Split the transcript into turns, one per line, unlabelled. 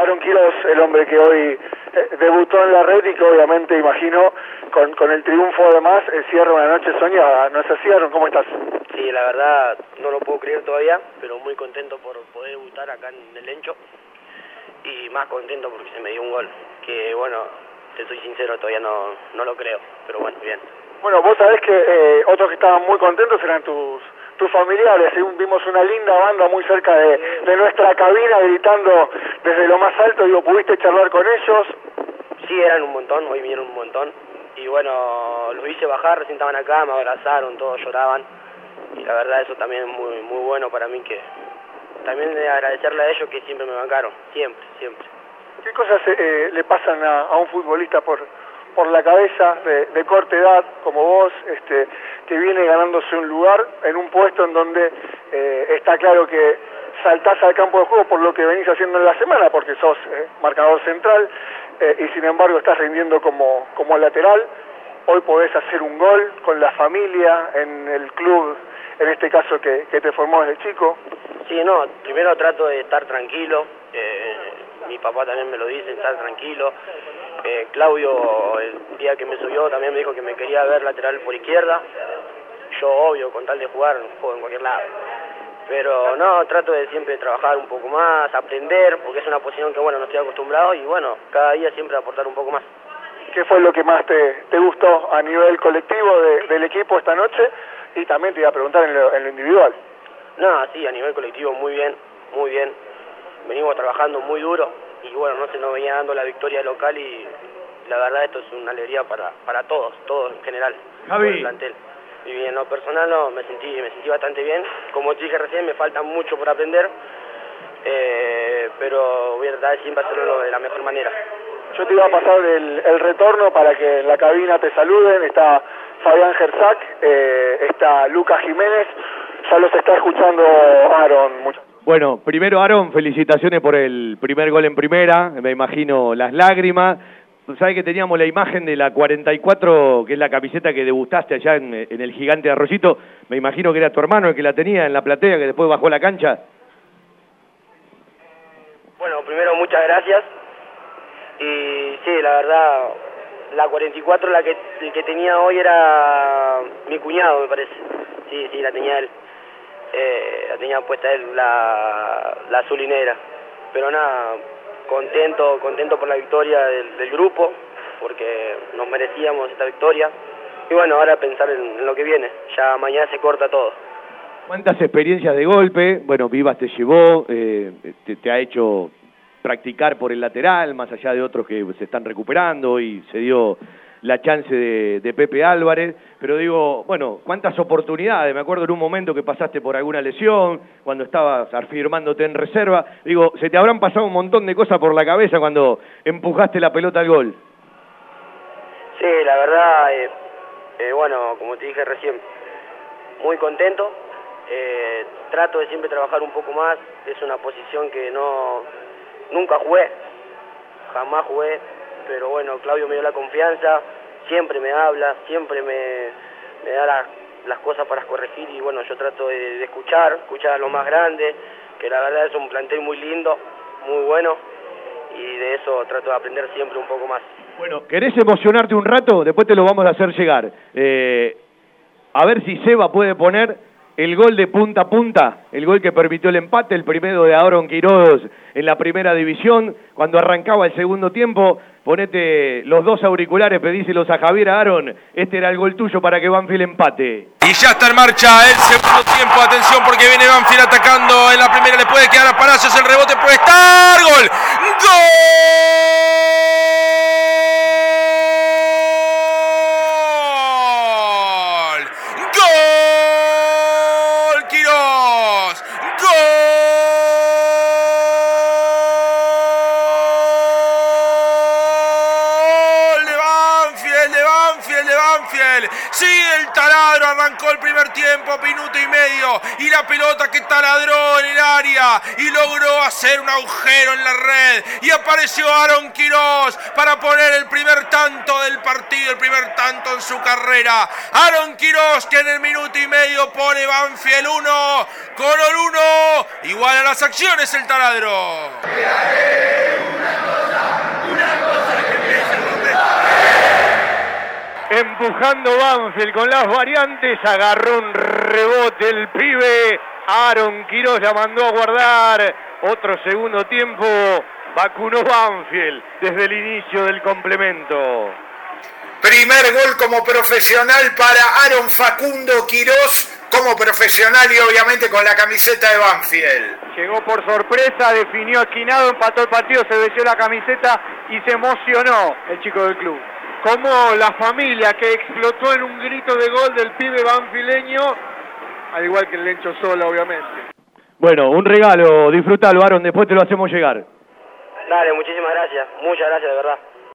Aaron Quiroz, el hombre que hoy eh, debutó en la red y que obviamente imagino con, con el triunfo además cierra una noche soñada. ¿No es así, Aaron? ¿Cómo estás?
Sí, la verdad no lo puedo creer todavía, pero muy contento por poder debutar acá en el Encho y más contento porque se me dio un gol, que bueno, te soy sincero, todavía no, no lo creo, pero bueno, bien.
Bueno, vos sabés que eh, otros que estaban muy contentos eran tus tus familiares, vimos una linda banda muy cerca de, de nuestra cabina gritando desde lo más alto, digo, ¿pudiste charlar con ellos?
Sí, eran un montón, hoy vinieron un montón, y bueno, los hice bajar, recién estaban acá, me abrazaron, todos lloraban, y la verdad eso también es muy, muy bueno para mí que, también agradecerle a ellos que siempre me bancaron, siempre, siempre.
¿Qué cosas eh, le pasan a, un futbolista por, por la cabeza de, de, corta edad como vos, este, que viene ganándose un lugar en un puesto en donde eh, está claro que saltás al campo de juego por lo que venís haciendo en la semana, porque sos eh, marcador central y sin embargo estás rindiendo como, como lateral. Hoy podés hacer un gol con la familia en el club, en este caso que, que te formó desde chico.
Sí, no, primero trato de estar tranquilo, eh, mi papá también me lo dice, estar tranquilo. Eh, Claudio, el día que me subió, también me dijo que me quería ver lateral por izquierda. Yo, obvio, con tal de jugar, juego en cualquier lado. Pero no, trato de siempre trabajar un poco más, aprender, porque es una posición que, bueno, no estoy acostumbrado y, bueno, cada día siempre aportar un poco más.
¿Qué fue lo que más te, te gustó a nivel colectivo del equipo esta noche? Y también te iba a preguntar en lo individual.
No, sí, a nivel colectivo muy bien, muy bien. Venimos trabajando muy duro y bueno, no se nos venía dando la victoria local y la verdad esto es una alegría para, para todos, todos en general,
Javi.
el plantel. Y en lo personal no, me sentí, me sentí bastante bien. Como te dije recién, me falta mucho por aprender, eh, pero voy a tratar de siempre hacerlo de la mejor manera.
Yo te iba a pasar el, el retorno para que en la cabina te saluden. Está Fabián Gersac, eh, está Lucas Jiménez ya los está escuchando Aaron.
Bueno, primero Aaron, felicitaciones por el primer gol en primera, me imagino las lágrimas. Sabes que teníamos la imagen de la 44, que es la camiseta que debutaste allá en, el gigante de Arroyito. Me imagino que era tu hermano el que la tenía en la platea, que después bajó la cancha.
Bueno, primero muchas gracias. Y sí, la verdad, la 44 la que, que tenía hoy era mi cuñado, me parece. Sí, sí, la tenía él eh, tenía puesta él la, la azul y negra. Pero nada, contento, contento por la victoria del, grupo, porque nos merecíamos esta victoria. Y bueno, ahora pensar en, lo que viene, ya mañana se corta todo.
¿Cuántas experiencias de golpe? Bueno, Vivas te llevó, eh, te, ha hecho practicar por el lateral, más allá de otros que se están recuperando y se dio la chance de, Pepe Álvarez, pero digo, bueno, cuántas oportunidades, me acuerdo en un momento que pasaste por alguna lesión, cuando estabas afirmándote en reserva, digo, se te habrán pasado un montón de cosas por la cabeza cuando empujaste la pelota al gol.
Sí, la verdad, eh, eh, bueno, como te dije recién, muy contento, eh, trato de siempre trabajar un poco más, es una posición que no, nunca jugué, jamás jugué, pero bueno, Claudio me dio la confianza, siempre me habla, siempre me, me da las cosas para corregir y bueno, yo trato de, escuchar, escuchar a lo más grande, que la verdad es un plantel muy lindo, muy bueno y de eso trato de aprender siempre un poco más.
Bueno, ¿querés emocionarte un rato? Después te lo vamos a hacer llegar. Eh, a ver si Seba puede poner el gol de punta a punta, el gol que permitió el empate, el primero de Aaron Quiroz en la primera división, cuando arrancaba el segundo tiempo, ponete los dos auriculares, pedíselos a Javier Aaron, este era el gol tuyo para que Banfield empate.
Y ya está en marcha el segundo tiempo, atención porque viene Banfield atacando en la primera, le puede quedar a Palacios, el rebote. Puede estar, gol, gol. Arrancó el primer tiempo, minuto y medio, y la pelota que taladró en el área y logró hacer un agujero en la red. Y apareció Aaron Quiroz para poner el primer tanto del partido, el primer tanto en su carrera. Aaron Quiroz que en el minuto y medio pone Banfield 1, Color 1, igual a las acciones el taladro.
Empujando Banfield con las variantes, agarró un rebote el pibe, Aaron Quiroz la mandó a guardar, otro segundo tiempo, vacunó Banfield desde el inicio del complemento.
Primer gol como profesional para Aaron Facundo Quiroz como profesional y obviamente con la camiseta de Banfield.
Llegó por sorpresa, definió esquinado, empató el partido, se besió la camiseta y se emocionó el chico del club
como la familia que explotó en un grito de gol del pibe banfileño, al igual que el Lencho Sola, obviamente. Bueno, un regalo, disfrútalo, Aaron, después te lo hacemos llegar.
Dale, muchísimas gracias, muchas gracias, de verdad.